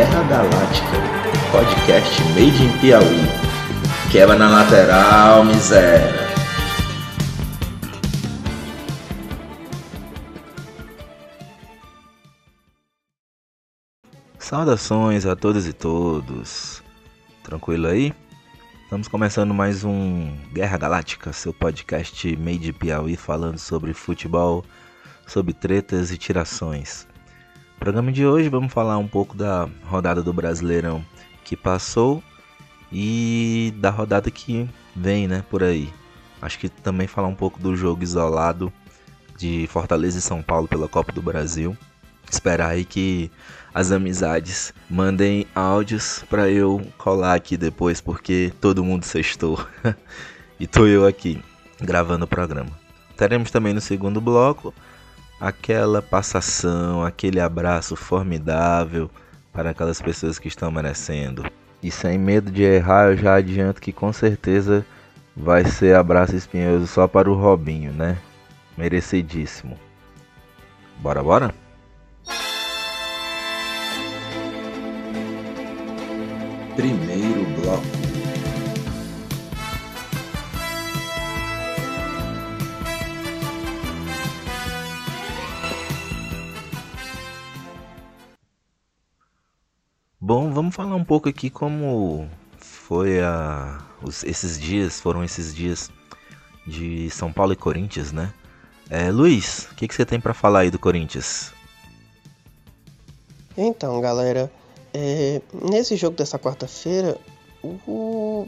Guerra Galáctica, podcast made in Piauí. Quebra na lateral, miséria. Saudações a todas e todos. Tranquilo aí? Estamos começando mais um Guerra Galáctica, seu podcast made in Piauí falando sobre futebol, sobre tretas e tirações. Programa de hoje vamos falar um pouco da rodada do Brasileirão que passou e da rodada que vem, né, por aí. Acho que também falar um pouco do jogo isolado de Fortaleza e São Paulo pela Copa do Brasil. Esperar aí que as amizades mandem áudios para eu colar aqui depois, porque todo mundo sextou. e tô eu aqui gravando o programa. Teremos também no segundo bloco aquela passação, aquele abraço formidável para aquelas pessoas que estão merecendo. E sem medo de errar, eu já adianto que com certeza vai ser abraço espinhoso só para o Robinho, né? Merecidíssimo. Bora, bora? Primeiro bloco. Bom, vamos falar um pouco aqui como foi a os, esses dias, foram esses dias de São Paulo e Corinthians, né? É, Luiz, o que, que você tem para falar aí do Corinthians? Então, galera, é, nesse jogo dessa quarta-feira, o...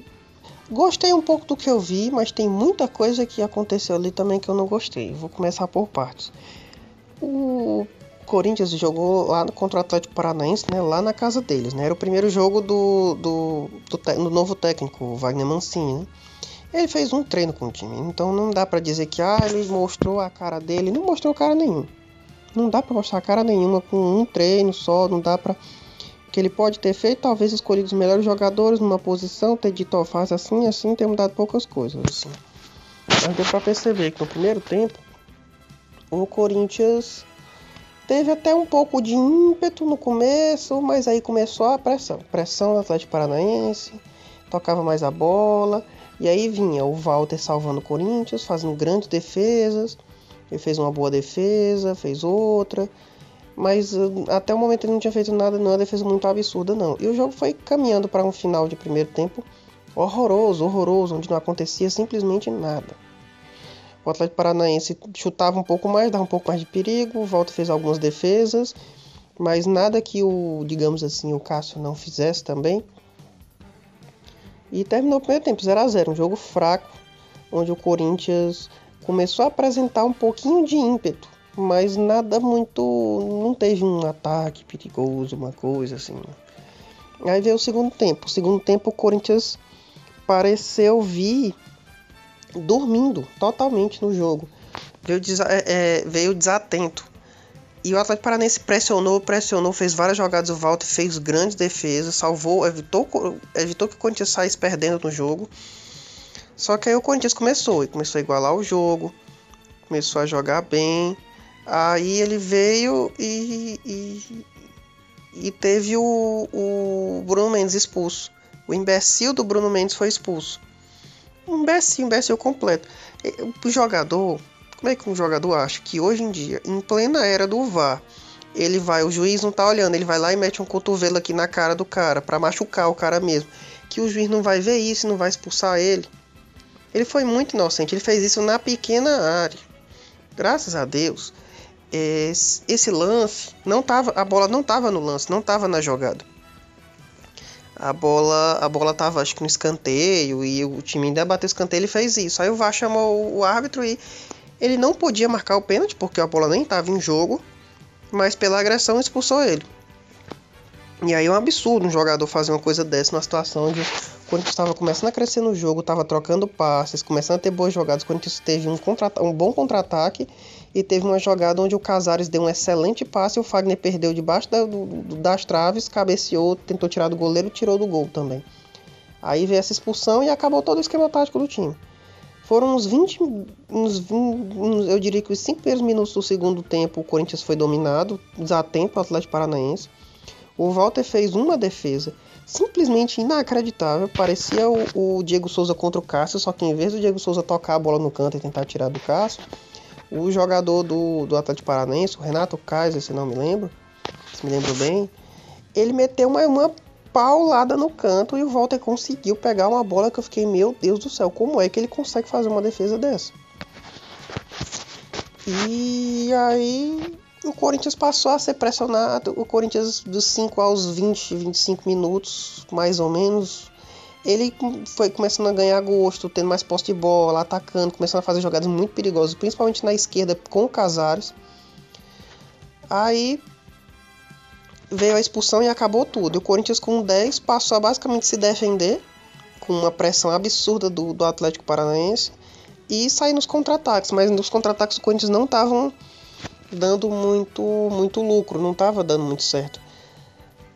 gostei um pouco do que eu vi, mas tem muita coisa que aconteceu ali também que eu não gostei. Vou começar por partes. O Corinthians jogou lá contra o Atlético Paranaense, né, lá na casa deles, né? Era o primeiro jogo do, do, do, do novo técnico, Wagner Mancini, né? Ele fez um treino com o time, então não dá para dizer que ah, ele mostrou a cara dele, não mostrou cara nenhum. Não dá para mostrar cara nenhuma com um treino só, não dá para que ele pode ter feito, talvez escolhido os melhores jogadores numa posição, ter dito, ó, faz assim, assim, ter mudado poucas coisas, assim. Mas deu para perceber que no primeiro tempo o Corinthians Teve até um pouco de ímpeto no começo, mas aí começou a pressão. Pressão do Atlético Paranaense, tocava mais a bola. E aí vinha o Walter salvando o Corinthians, fazendo grandes defesas. Ele fez uma boa defesa, fez outra. Mas uh, até o momento ele não tinha feito nada, não, uma defesa muito absurda, não. E o jogo foi caminhando para um final de primeiro tempo horroroso, horroroso, onde não acontecia simplesmente nada. O Atlético Paranaense chutava um pouco mais, dava um pouco mais de perigo, o Volta fez algumas defesas, mas nada que o, digamos assim, o Cássio não fizesse também. E terminou o primeiro tempo 0 a 0 um jogo fraco, onde o Corinthians começou a apresentar um pouquinho de ímpeto, mas nada muito, não teve um ataque perigoso, uma coisa assim. Aí veio o segundo tempo. O segundo tempo o Corinthians pareceu vir dormindo totalmente no jogo. Veio, é, é, veio desatento. E o Atlético Paranense pressionou, pressionou, fez várias jogadas. O Walter fez grandes defesas, salvou, evitou, evitou que o Corinthians saísse perdendo no jogo. Só que aí o Corinthians começou, e começou a igualar o jogo, começou a jogar bem. Aí ele veio e, e, e teve o, o Bruno Mendes expulso. O imbecil do Bruno Mendes foi expulso um imbecil, imbecil completo. O jogador, como é que um jogador acha que hoje em dia, em plena era do VAR, ele vai, o juiz não tá olhando, ele vai lá e mete um cotovelo aqui na cara do cara para machucar o cara mesmo, que o juiz não vai ver isso, não vai expulsar ele. Ele foi muito inocente, ele fez isso na pequena área. Graças a Deus, esse, esse lance não tava, a bola não tava no lance, não tava na jogada a bola a bola tava acho que no escanteio e o time ainda bateu o escanteio ele fez isso. Aí o VAR chamou o árbitro e ele não podia marcar o pênalti porque a bola nem estava em jogo mas pela agressão expulsou ele. E aí é um absurdo um jogador fazer uma coisa dessa numa situação onde Corinthians estava começando a crescer no jogo, estava trocando passes, começando a ter boas jogadas. O Corinthians teve um, contra um bom contra-ataque e teve uma jogada onde o Casares deu um excelente passe e o Fagner perdeu debaixo da, do, das traves, cabeceou, tentou tirar do goleiro tirou do gol também. Aí veio essa expulsão e acabou todo o esquema tático do time. Foram uns 20, uns 20 uns, eu diria que os 5 primeiros minutos do segundo tempo o Corinthians foi dominado, desatento o Atlético Paranaense. O Walter fez uma defesa simplesmente inacreditável. Parecia o, o, Diego Souza contra o Cássio, só que em vez do Diego Souza tocar a bola no canto e tentar tirar do Cássio, o jogador do, do Atlético Paranaense, o Renato Kaiser, se não me lembro, se me lembro bem, ele meteu uma, uma paulada no canto e o Walter conseguiu pegar uma bola que eu fiquei, meu Deus do céu, como é que ele consegue fazer uma defesa dessa? E aí o Corinthians passou a ser pressionado. O Corinthians, dos 5 aos 20, 25 minutos, mais ou menos, ele foi começando a ganhar gosto, tendo mais posse de bola, atacando, começando a fazer jogadas muito perigosas, principalmente na esquerda com o Casares. Aí veio a expulsão e acabou tudo. O Corinthians com 10 passou a basicamente se defender, com uma pressão absurda do, do Atlético Paranaense, e sair nos contra-ataques, mas nos contra-ataques o Corinthians não estavam dando muito, muito lucro, não estava dando muito certo.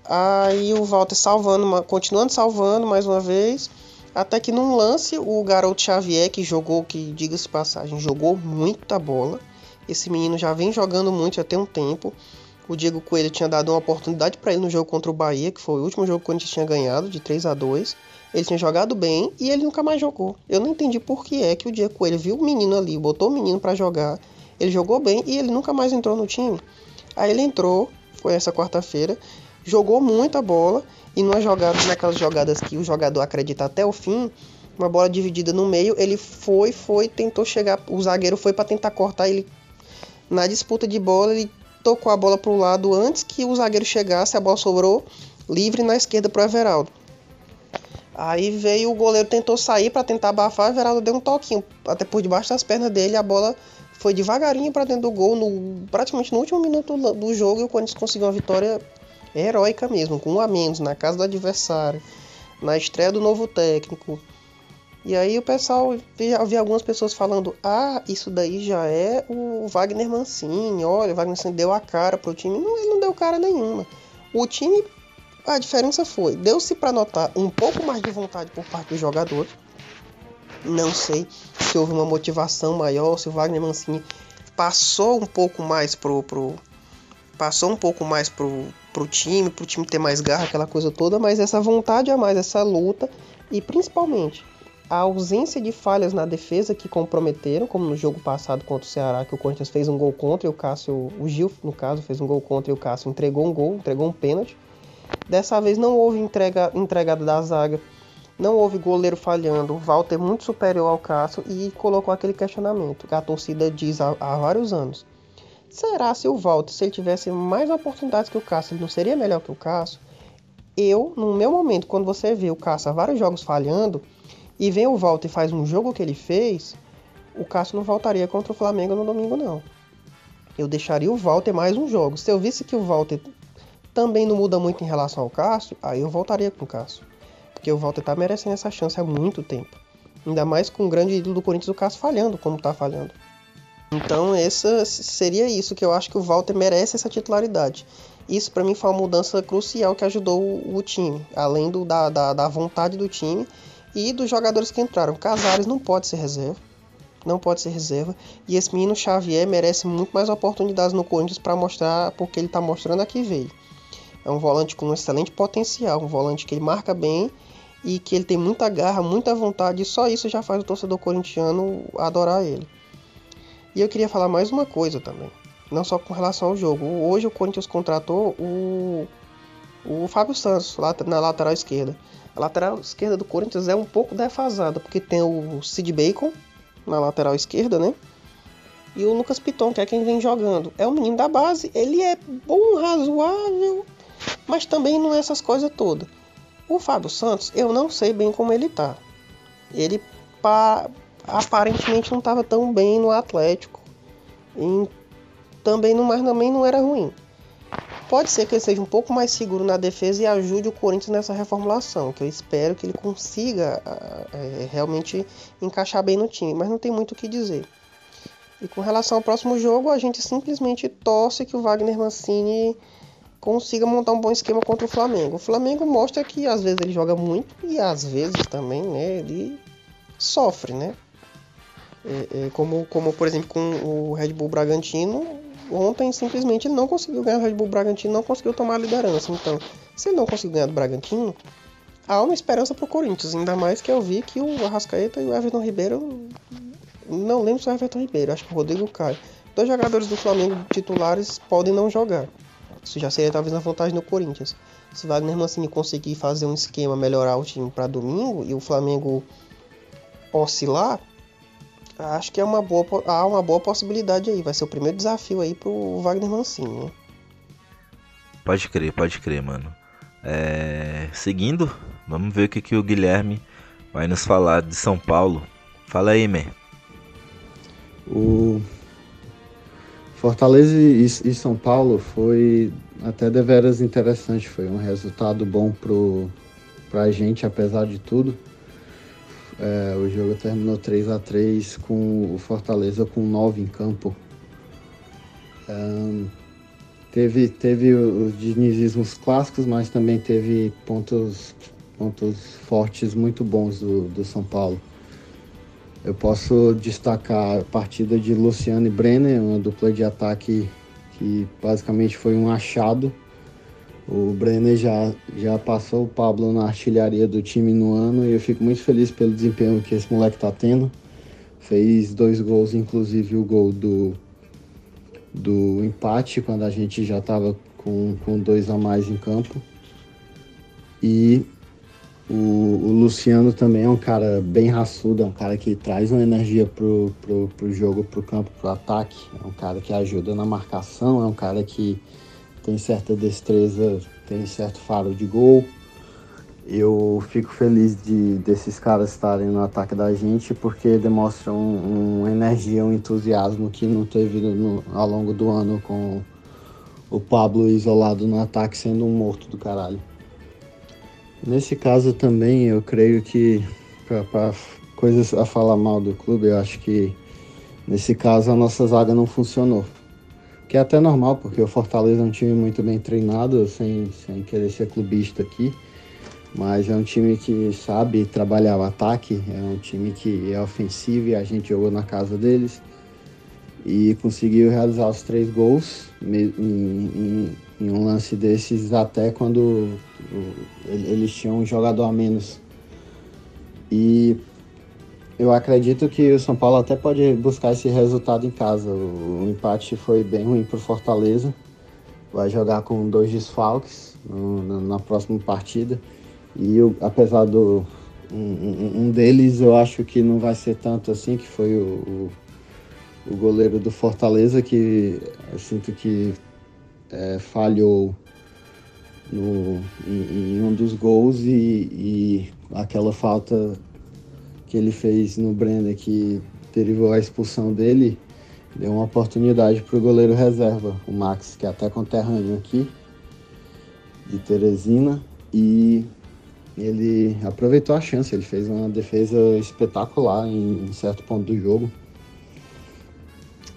Aí o Walter salvando, continuando salvando mais uma vez, até que num lance o garoto Xavier, que jogou, que diga-se passagem, jogou muita bola. Esse menino já vem jogando muito já tem um tempo. O Diego Coelho tinha dado uma oportunidade para ele no jogo contra o Bahia, que foi o último jogo que a gente tinha ganhado, de 3 a 2 Ele tinha jogado bem e ele nunca mais jogou. Eu não entendi por que é que o Diego Coelho viu o menino ali, botou o menino para jogar ele jogou bem e ele nunca mais entrou no time. Aí ele entrou, foi essa quarta-feira, jogou muita bola e numa jogada, naquelas jogadas que o jogador acredita até o fim, uma bola dividida no meio, ele foi, foi, tentou chegar, o zagueiro foi para tentar cortar ele na disputa de bola, ele tocou a bola para o lado antes que o zagueiro chegasse, a bola sobrou livre na esquerda para Everaldo. Aí veio o goleiro tentou sair para tentar abafar, o Everaldo deu um toquinho até por debaixo das pernas dele, a bola foi devagarinho para dentro do gol, no, praticamente no último minuto do jogo, e o Corinthians conseguiu uma vitória heróica mesmo, com um a menos, na casa do adversário, na estreia do novo técnico. E aí o pessoal, já vi algumas pessoas falando, ah, isso daí já é o Wagner Mancini, olha, o Wagner Mancini deu a cara pro time. Não, ele não deu cara nenhuma. O time, a diferença foi, deu-se para notar um pouco mais de vontade por parte dos jogadores, não sei se houve uma motivação maior, se o Wagner Mancini passou um pouco mais pro, pro passou um pouco mais pro, pro time, pro time ter mais garra, aquela coisa toda, mas essa vontade a mais, essa luta e principalmente a ausência de falhas na defesa que comprometeram, como no jogo passado contra o Ceará, que o Corinthians fez um gol contra e o Cássio, o Gil, no caso, fez um gol contra e o Cássio entregou um gol, entregou um pênalti. Dessa vez não houve entrega, entregada da zaga não houve goleiro falhando, o Walter muito superior ao Cássio e colocou aquele questionamento que a torcida diz há, há vários anos. Será se o Walter, se ele tivesse mais oportunidades que o Cássio, ele não seria melhor que o Cássio? Eu, no meu momento, quando você vê o Cássio há vários jogos falhando e vem o Walter e faz um jogo que ele fez, o Cássio não voltaria contra o Flamengo no domingo, não. Eu deixaria o Walter mais um jogo. Se eu visse que o Walter também não muda muito em relação ao Cássio, aí eu voltaria com o Cássio. Porque o Walter tá merecendo essa chance há muito tempo. Ainda mais com o grande ídolo do Corinthians, o Cássio, falhando como tá falhando. Então, essa seria isso que eu acho que o Walter merece essa titularidade. Isso para mim foi uma mudança crucial que ajudou o, time, além do, da, da, da, vontade do time e dos jogadores que entraram. Casares não pode ser reserva, não pode ser reserva. E esse menino Xavier merece muito mais oportunidades no Corinthians para mostrar porque ele está mostrando aqui veio. É um volante com um excelente potencial, um volante que ele marca bem e que ele tem muita garra, muita vontade, e só isso já faz o torcedor corintiano adorar ele. E eu queria falar mais uma coisa também, não só com relação ao jogo. Hoje o Corinthians contratou o, o Fábio Santos na lateral esquerda. A lateral esquerda do Corinthians é um pouco defasada, porque tem o Sid Bacon na lateral esquerda, né? E o Lucas Piton, que é quem vem jogando. É um menino da base, ele é bom, razoável, mas também não é essas coisas todas. O Fábio Santos, eu não sei bem como ele tá. Ele pa, aparentemente não estava tão bem no Atlético. E também não, mas também não era ruim. Pode ser que ele seja um pouco mais seguro na defesa e ajude o Corinthians nessa reformulação, que eu espero que ele consiga é, realmente encaixar bem no time, mas não tem muito o que dizer. E com relação ao próximo jogo, a gente simplesmente torce que o Wagner Mancini consiga montar um bom esquema contra o Flamengo. O Flamengo mostra que às vezes ele joga muito e às vezes também né, ele sofre, né? É, é, como, como por exemplo com o Red Bull Bragantino, ontem simplesmente ele não conseguiu ganhar o Red Bull Bragantino, não conseguiu tomar a liderança. Então, se ele não conseguiu ganhar do Bragantino, há uma esperança pro Corinthians, ainda mais que eu vi que o Arrascaeta e o Everton Ribeiro, não lembro se é o Everton Ribeiro, acho que o Rodrigo Caio, dois jogadores do Flamengo titulares podem não jogar. Isso já seria talvez uma vantagem do Corinthians. Se Wagner Mancini conseguir fazer um esquema, melhorar o time para domingo e o Flamengo oscilar, acho que é uma boa, há uma boa possibilidade aí. Vai ser o primeiro desafio aí pro Wagner Mancini. Né? Pode crer, pode crer, mano. É... Seguindo, vamos ver o que, que o Guilherme vai nos falar de São Paulo. Fala aí, man. O Fortaleza e, São Paulo foi até deveras interessante. Foi um resultado bom pro, pra gente, apesar de tudo. É, o jogo terminou 3 a 3 com o Fortaleza com 9 em campo. Um, teve, teve os dinizismos clássicos, mas também teve pontos, pontos fortes muito bons do, do São Paulo. Eu posso destacar a partida de Luciano e Brenner, uma dupla de ataque que basicamente foi um achado. O Brenner já, já passou o Pablo na artilharia do time no ano e eu fico muito feliz pelo desempenho que esse moleque tá tendo. Fez dois gols, inclusive o gol do, do empate, quando a gente já estava com, com dois a mais em campo. E o, o, Luciano também é um cara bem raçudo, é um cara que traz uma energia pro, pro, pro jogo, pro campo, pro ataque. É um cara que ajuda na marcação, é um cara que tem certa destreza, tem certo faro de gol. Eu fico feliz de desses caras estarem no ataque da gente porque demonstram uma energia, um entusiasmo que não teve no, ao longo do ano com o Pablo isolado no ataque sendo um morto do caralho. Nesse caso também eu creio que para coisas a falar mal do clube, eu acho que nesse caso a nossa zaga não funcionou. Que é até normal, porque o Fortaleza é um time muito bem treinado, sem, sem querer ser clubista aqui. Mas é um time que sabe trabalhar o ataque, é um time que é ofensivo e a gente jogou na casa deles. E conseguiu realizar os três gols em, em, em um lance desses até quando eles tinham um jogador a menos. E eu acredito que o São Paulo até pode buscar esse resultado em casa. O empate foi bem ruim para o Fortaleza. Vai jogar com dois desfalques no, na próxima partida. E eu, apesar do. Um, um, deles eu acho que não vai ser tanto assim, que foi o, o, o goleiro do Fortaleza, que eu sinto que é, falhou no, em, em, um dos gols e, e, aquela falta que ele fez no Brenner que derivou a expulsão dele deu uma oportunidade para o goleiro reserva, o Max, que é até conterrâneo aqui de Teresina e ele aproveitou a chance, ele fez uma defesa espetacular em, em certo ponto do jogo.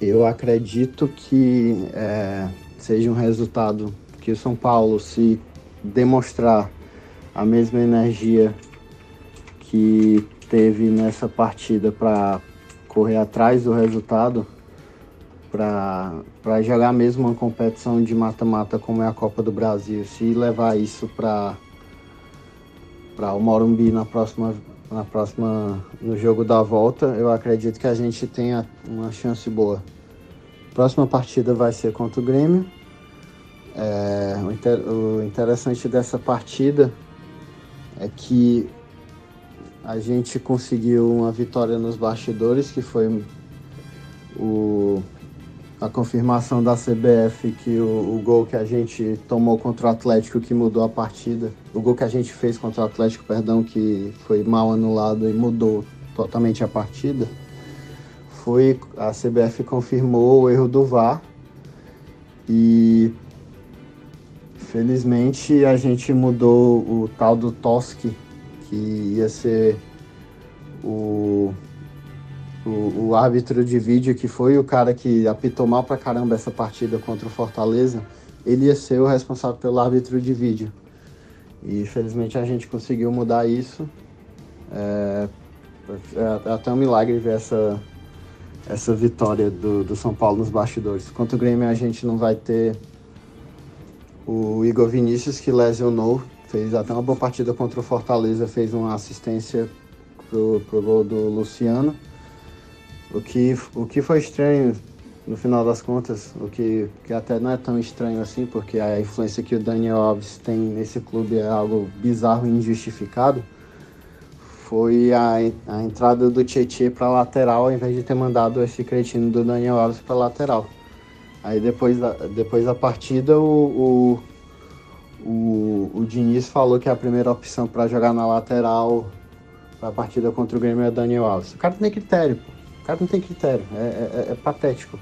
Eu acredito que é, seja um resultado que o São Paulo, se demonstrar a mesma energia que teve nessa partida para correr atrás do resultado, para jogar mesmo uma competição de mata-mata como é a Copa do Brasil, se levar isso para para o Morumbi na próxima na próxima no jogo da volta, eu acredito que a gente tenha uma chance boa. Próxima partida vai ser contra o Grêmio. É, o, inter, o interessante dessa partida é que a gente conseguiu uma vitória nos bastidores, que foi o, a confirmação da CBF que o, o, gol que a gente tomou contra o Atlético que mudou a partida, o gol que a gente fez contra o Atlético, perdão, que foi mal anulado e mudou totalmente a partida, foi a CBF confirmou o erro do VAR e felizmente a gente mudou o tal do Toski, que ia ser o, o, o, árbitro de vídeo, que foi o cara que apitou mal pra caramba essa partida contra o Fortaleza, ele ia ser o responsável pelo árbitro de vídeo. E felizmente a gente conseguiu mudar isso. É, é até um milagre ver essa, essa vitória do, do São Paulo nos bastidores. Contra o Grêmio a gente não vai ter o Igor Vinícius que lesionou, fez até uma boa partida contra o Fortaleza, fez uma assistência pro, pro gol do Luciano. O que, o que foi estranho no final das contas, o que, que até não é tão estranho assim, porque a influência que o Daniel Alves tem nesse clube é algo bizarro e injustificado, foi a, a entrada do Tietchan para lateral ao invés de ter mandado esse cretino do Daniel Alves para lateral. Aí depois da, depois da partida o, o, o, o Diniz falou que a primeira opção para jogar na lateral para a partida contra o Grêmio é Daniel Alves. O cara tem critério, pô. O cara não tem critério. É, é, é patético.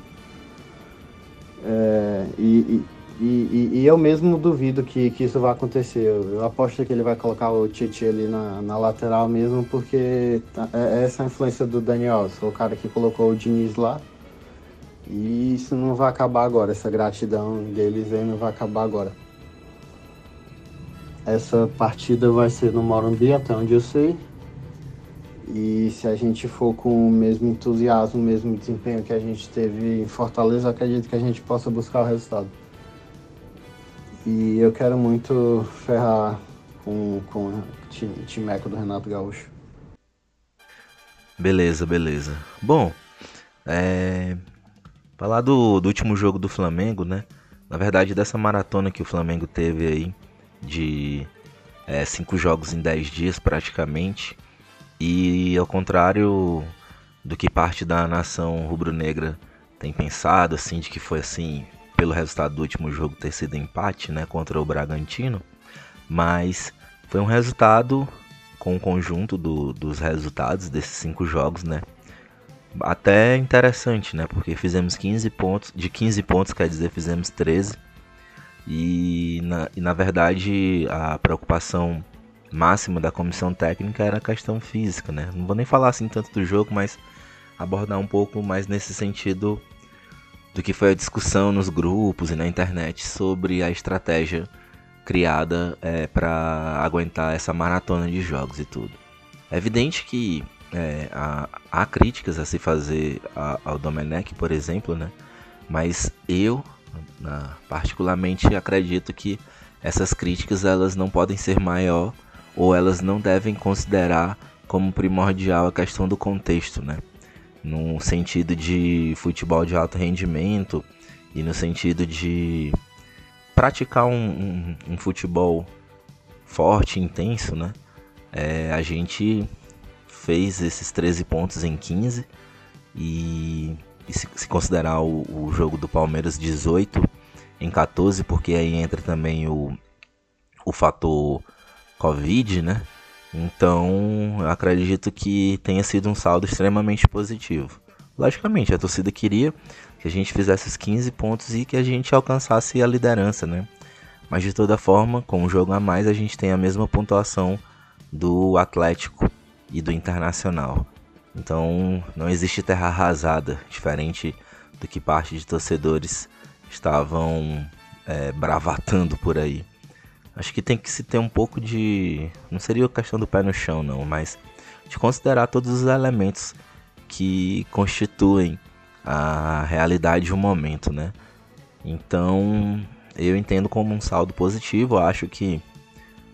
É, e, e, e, e, eu mesmo duvido que, que isso vai acontecer. Eu, eu aposto que ele vai colocar o Titi ali na, na lateral mesmo, porque tá, é, é essa a influência do Daniel o cara que colocou o Diniz lá. E isso não vai acabar agora. Essa gratidão deles aí não vai acabar agora. Essa partida vai ser no Morumbi, até onde eu sei. E se a gente for com o mesmo entusiasmo, o mesmo desempenho que a gente teve em Fortaleza, acredito que a gente possa buscar o resultado. E eu quero muito ferrar com, com o timeco do Renato Gaúcho. Beleza, beleza. Bom, é... falar do, do último jogo do Flamengo, né? Na verdade, dessa maratona que o Flamengo teve aí, de é, cinco jogos em dez dias praticamente. E ao contrário do que parte da nação rubro-negra tem pensado, assim, de que foi assim, pelo resultado do último jogo ter sido empate, né, contra o Bragantino, mas foi um resultado com o conjunto do, dos resultados desses cinco jogos, né, até interessante, né, porque fizemos 15 pontos, de 15 pontos, quer dizer, fizemos 13, e na, e na verdade a preocupação máximo da comissão técnica era a questão física, né? Não vou nem falar assim tanto do jogo, mas abordar um pouco mais nesse sentido do que foi a discussão nos grupos e na internet sobre a estratégia criada é, para aguentar essa maratona de jogos e tudo. É evidente que é, há, há, críticas a se fazer ao Domenech, por exemplo, né? Mas eu, particularmente, acredito que essas críticas elas não podem ser maior ou elas não devem considerar como primordial a questão do contexto, né? No sentido de futebol de alto rendimento e no sentido de praticar um, um, um futebol forte, intenso, né? É, a gente fez esses 13 pontos em 15 e, e se, se, considerar o, o jogo do Palmeiras 18 em 14, porque aí entra também o, o fator Covid, né? Então, eu acredito que tenha sido um saldo extremamente positivo. Logicamente, a torcida queria que a gente fizesse os 15 pontos e que a gente alcançasse a liderança, né? Mas de toda forma, com um jogo a mais, a gente tem a mesma pontuação do Atlético e do Internacional. Então, não existe terra arrasada, diferente do que parte de torcedores estavam é, bravatando por aí. Acho que tem que se ter um pouco de. Não seria questão do pé no chão, não, mas de considerar todos os elementos que constituem a realidade de um momento, né? Então, eu entendo como um saldo positivo. Acho que,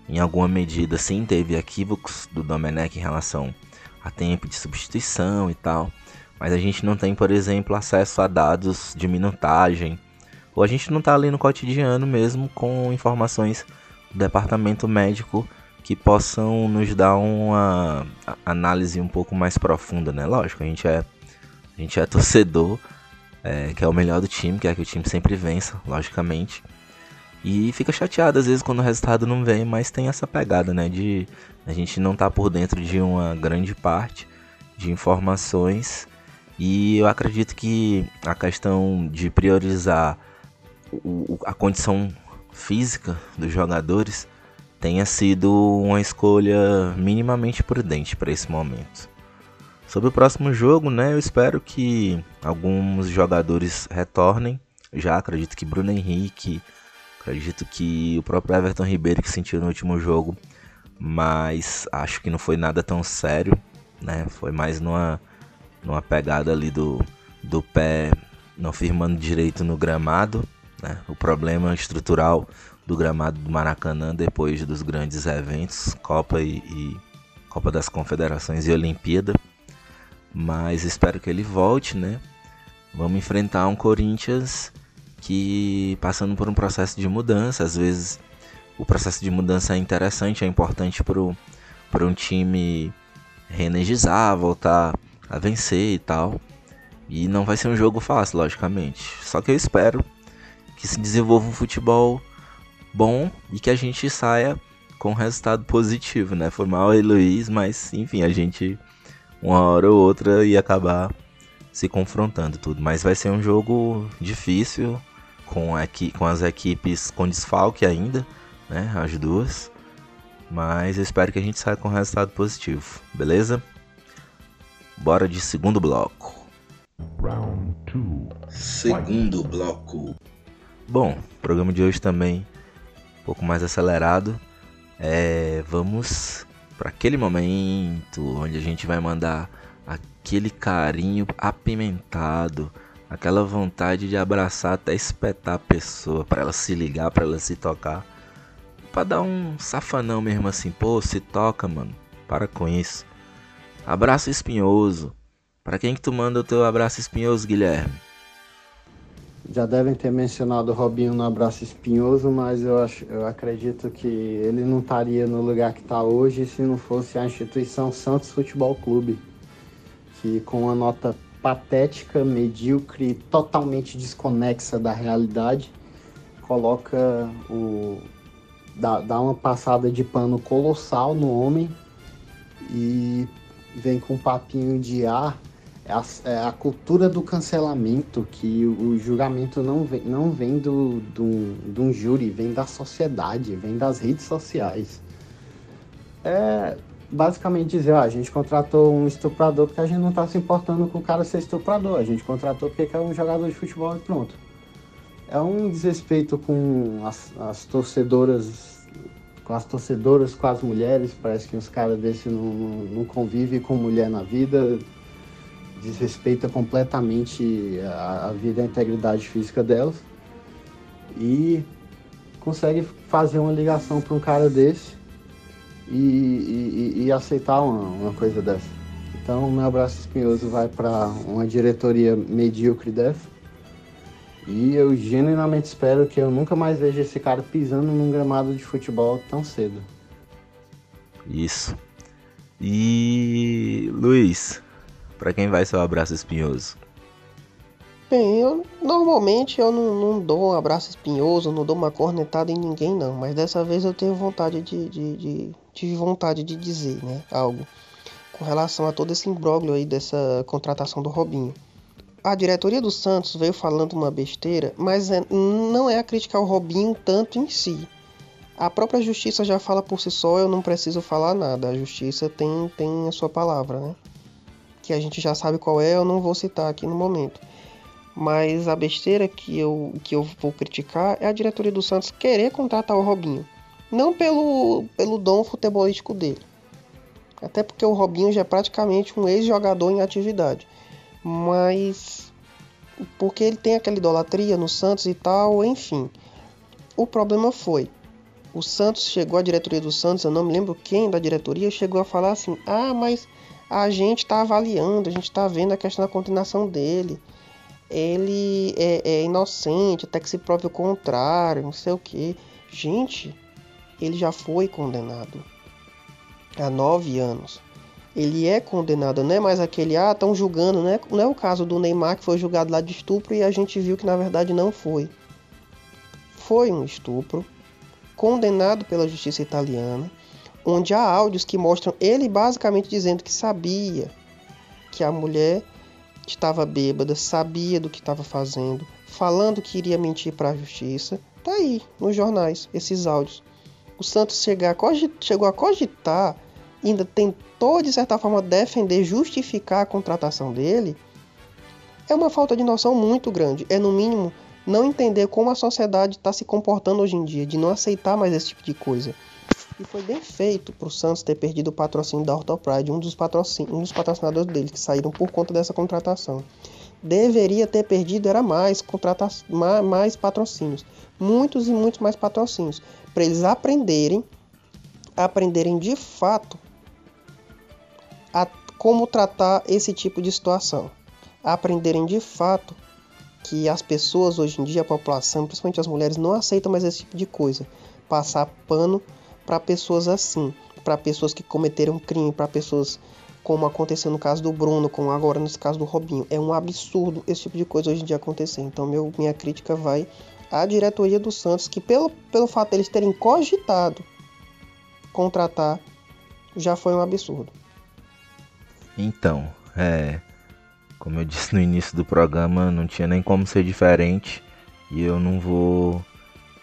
em alguma medida, sim, teve equívocos do Domenech em relação a tempo de substituição e tal. Mas a gente não tem, por exemplo, acesso a dados de minutagem. Ou a gente não está ali no cotidiano mesmo com informações departamento médico que possam nos dar uma análise um pouco mais profunda, né? Lógico, a gente é, a gente é torcedor, é, que é o melhor do time, quer que o time sempre vença, logicamente. E fica chateado às vezes quando o resultado não vem, mas tem essa pegada, né? De a gente não estar tá por dentro de uma grande parte de informações. E eu acredito que a questão de priorizar o, a condição física dos jogadores tenha sido uma escolha minimamente prudente para esse momento. Sobre o próximo jogo, né, eu espero que alguns jogadores retornem. Já acredito que Bruno Henrique, acredito que o próprio Everton Ribeiro que sentiu no último jogo, mas acho que não foi nada tão sério, né? Foi mais numa, numa pegada ali do, do pé não firmando direito no gramado, né? o problema estrutural do gramado do Maracanã depois dos grandes eventos, Copa e, e Copa das Confederações e Olimpíada. Mas espero que ele volte, né? Vamos enfrentar um Corinthians que passando por um processo de mudança, às vezes o processo de mudança é interessante, é importante para um time reenergizar, voltar a vencer e tal. E não vai ser um jogo fácil, logicamente. Só que eu espero que se desenvolva um futebol bom e que a gente saia com um resultado positivo, né? Foi mal aí, Luiz, mas enfim, a gente uma hora ou outra ia acabar se confrontando tudo. Mas vai ser um jogo difícil, com, aqui, com as equipes com desfalque ainda, né? As duas. Mas eu espero que a gente saia com um resultado positivo, beleza? Bora de segundo bloco. Round two. Segundo bloco. Bom, o programa de hoje também um pouco mais acelerado. É, vamos para aquele momento onde a gente vai mandar aquele carinho apimentado, aquela vontade de abraçar até espetar a pessoa para ela se ligar, para ela se tocar, para dar um safanão mesmo assim, pô, se toca, mano. Para com isso. Abraço espinhoso. Para quem que tu manda o teu abraço espinhoso, Guilherme? Já devem ter mencionado o Robinho no abraço espinhoso, mas eu, acho, eu acredito que ele não estaria no lugar que está hoje se não fosse a instituição Santos Futebol Clube, que com uma nota patética, medíocre, totalmente desconexa da realidade, coloca o dá, dá uma passada de pano colossal no homem e vem com um papinho de ar é a, é a, cultura do cancelamento, que o, julgamento não vem, não vem do, do, de um júri, vem da sociedade, vem das redes sociais. É basicamente dizer, ó, a gente contratou um estuprador porque a gente não está se importando com o cara ser estuprador, a gente contratou porque é um jogador de futebol e pronto. É um desrespeito com as, as torcedoras, com as torcedoras, com as mulheres, parece que os caras desse não, não, não convivem com mulher na vida, desrespeita completamente a, a vida e a integridade física delas e consegue fazer uma ligação para um cara desse e, e, e aceitar uma, uma, coisa dessa. Então, meu abraço espinhoso vai para uma diretoria medíocre dessa. E eu genuinamente espero que eu nunca mais veja esse cara pisando num gramado de futebol tão cedo. Isso. E Luiz, para quem vai seu abraço espinhoso? Bem, eu normalmente eu não, não, dou um abraço espinhoso, não dou uma cornetada em ninguém não, mas dessa vez eu tenho vontade de, de, de tive vontade de dizer, né, algo com relação a todo esse imbróglio aí dessa contratação do Robinho. A diretoria do Santos veio falando uma besteira, mas é, não é a crítica ao Robinho tanto em si. A própria justiça já fala por si só, eu não preciso falar nada. A justiça tem, tem a sua palavra, né? Que a gente já sabe qual é, eu não vou citar aqui no momento. Mas a besteira que eu, que eu vou criticar é a diretoria do Santos querer contratar o Robinho. Não pelo, pelo dom futebolístico dele. Até porque o Robinho já é praticamente um ex-jogador em atividade. Mas porque ele tem aquela idolatria no Santos e tal, enfim. O problema foi, o Santos chegou, a diretoria do Santos, eu não me lembro quem da diretoria, chegou a falar assim: ah, mas a gente está avaliando, a gente está vendo a questão da condenação dele. Ele é, é, inocente até que se prove o contrário, não sei o que. Gente, ele já foi condenado há nove anos. Ele é condenado, não é mais aquele, ah, estão julgando, não é, não é o caso do Neymar que foi julgado lá de estupro e a gente viu que na verdade não foi. Foi um estupro, condenado pela justiça italiana onde há áudios que mostram ele basicamente dizendo que sabia que a mulher estava bêbada, sabia do que estava fazendo, falando que iria mentir para a justiça. Tá aí nos jornais esses áudios. O Santos cogitar, chegou a cogitar, ainda tentou de certa forma defender, justificar a contratação dele. É uma falta de noção muito grande. É no mínimo não entender como a sociedade está se comportando hoje em dia, de não aceitar mais esse tipo de coisa. E foi bem feito para o Santos ter perdido o patrocínio da Orthopride, um dos, patrocin um dos patrocinadores dele, que saíram por conta dessa contratação. deveria ter perdido era mais contratar mais patrocínios, muitos e muitos mais patrocínios, para eles aprenderem, aprenderem de fato a como tratar esse tipo de situação, aprenderem de fato que as pessoas hoje em dia, a população, principalmente as mulheres, não aceitam mais esse tipo de coisa, passar pano para pessoas assim, para pessoas que cometeram crime, para pessoas como aconteceu no caso do Bruno, como agora nesse caso do Robinho. É um absurdo esse tipo de coisa hoje em dia acontecer. Então meu, minha crítica vai à diretoria do Santos, que pelo, pelo fato deles terem cogitado contratar, já foi um absurdo. Então, é. Como eu disse no início do programa, não tinha nem como ser diferente. E eu não vou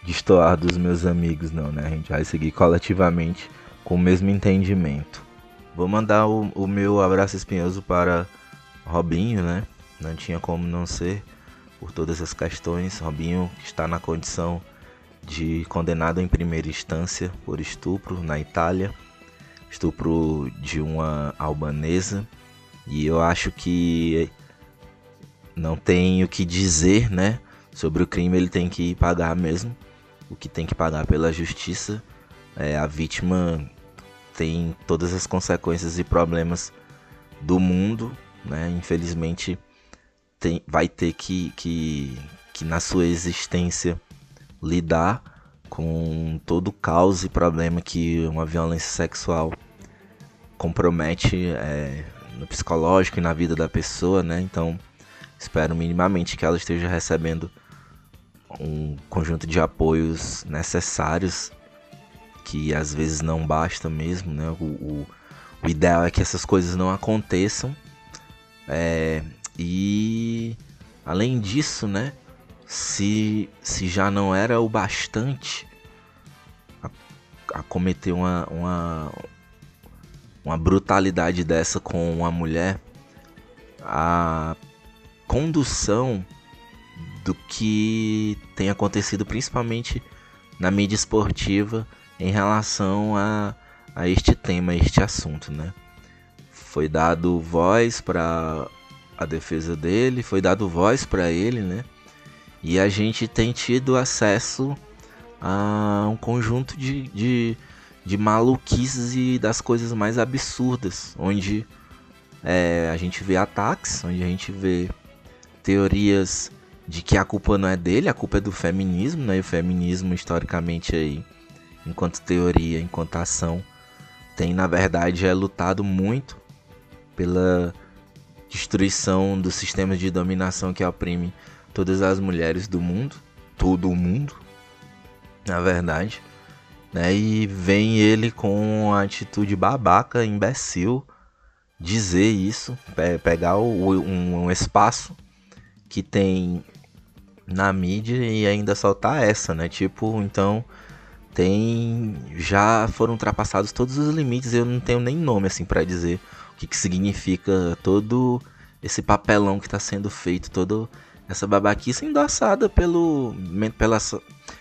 destoar dos meus amigos, não, né? A gente vai seguir coletivamente com o mesmo entendimento. Vou mandar o, o meu abraço espinhoso para Robinho, né? Não tinha como não ser por todas as questões. Robinho está na condição de condenado em primeira instância por estupro na Itália, estupro de uma albanesa. E eu acho que não tem o que dizer, né? Sobre o crime, ele tem que pagar mesmo o que tem que pagar pela justiça. É, a vítima tem todas as consequências e problemas do mundo, né? Infelizmente tem, vai ter que, que, que na sua existência lidar com todo o caos e problema que uma violência sexual compromete é, no psicológico e na vida da pessoa, né? Então espero minimamente que ela esteja recebendo um conjunto de apoios necessários que às vezes não basta mesmo, né? O, o, o ideal é que essas coisas não aconteçam. É, e além disso, né? Se, se já não era o bastante a, a cometer uma, uma, uma brutalidade dessa com uma mulher, a condução do que tem acontecido principalmente na mídia esportiva em relação a, a este tema, a este assunto, né? Foi dado voz para a defesa dele, foi dado voz para ele, né? E a gente tem tido acesso a um conjunto de, de, de maluquices e das coisas mais absurdas, onde é, a gente vê ataques, onde a gente vê teorias de que a culpa não é dele, a culpa é do feminismo, né? E o feminismo historicamente aí, enquanto teoria, enquanto ação, tem na verdade é lutado muito pela destruição dos sistemas de dominação que oprime todas as mulheres do mundo, todo o mundo, na verdade, né? E vem ele com a atitude babaca, imbecil, dizer isso, pegar o, um, um espaço que tem na mídia e ainda soltar essa, né? Tipo, então tem já foram ultrapassados todos os limites, eu não tenho nem nome assim para dizer o que, que significa todo esse papelão que está sendo feito, toda essa babaquice endossada pelo pela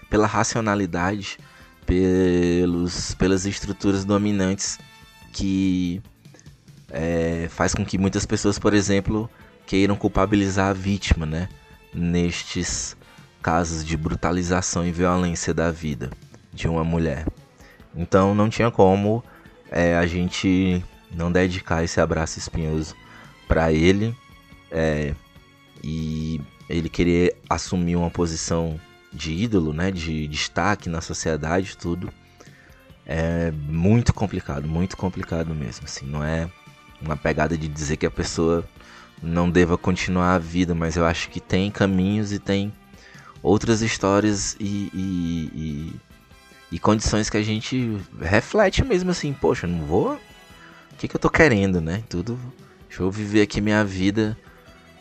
pela racionalidade, pelos pelas estruturas dominantes que é, faz com que muitas pessoas, por exemplo, queiram culpabilizar a vítima, né? Nestes casos de brutalização e violência da vida de uma mulher. Então não tinha como é, a gente não dedicar esse abraço espinhoso para ele é, e ele querer assumir uma posição de ídolo, né, de destaque na sociedade, tudo é muito complicado, muito complicado mesmo. Assim, não é uma pegada de dizer que a pessoa não deva continuar a vida, mas eu acho que tem caminhos e tem outras histórias e, e, e, e condições que a gente reflete mesmo assim, poxa, não vou. O que, que eu tô querendo, né? Tudo. Deixa eu viver aqui minha vida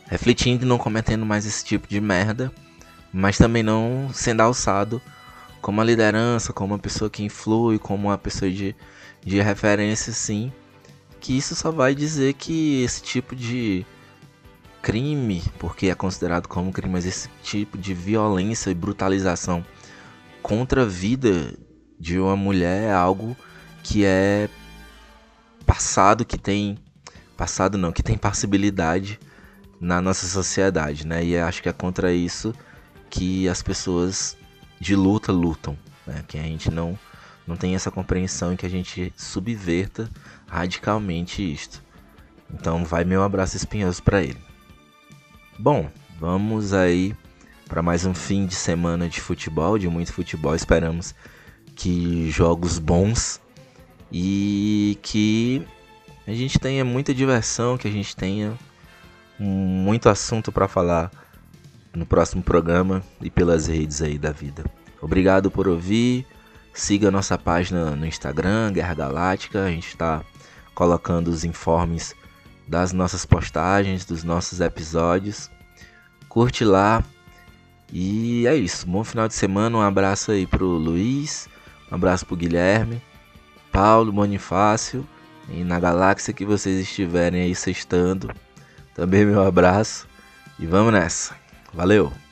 refletindo e não cometendo mais esse tipo de merda, mas também não sendo alçado como uma liderança, como uma pessoa que influi, como uma pessoa de, de referência, sim. Que isso só vai dizer que esse tipo de crime, porque é considerado como crime, mas esse tipo de violência e brutalização contra a vida de uma mulher é algo que é passado, que tem passado não, que tem passibilidade na nossa sociedade, né? E acho que é contra isso que as pessoas de luta lutam, né? Que a gente não não tem essa compreensão e que a gente subverta radicalmente isto. Então vai meu abraço espinhoso para ele. Bom, vamos aí para mais um fim de semana de futebol, de muito futebol. Esperamos que jogos bons e que a gente tenha muita diversão, que a gente tenha muito assunto para falar no próximo programa e pelas redes aí da vida. Obrigado por ouvir. Siga nossa página no Instagram, Guerra Galáctica. A gente está colocando os informes das nossas postagens, dos nossos episódios. Curte lá. E é isso. Bom final de semana. Um abraço aí pro Luiz. Um abraço pro Guilherme, Paulo, Bonifácio. E na galáxia que vocês estiverem aí sextando. Também meu abraço. E vamos nessa. Valeu!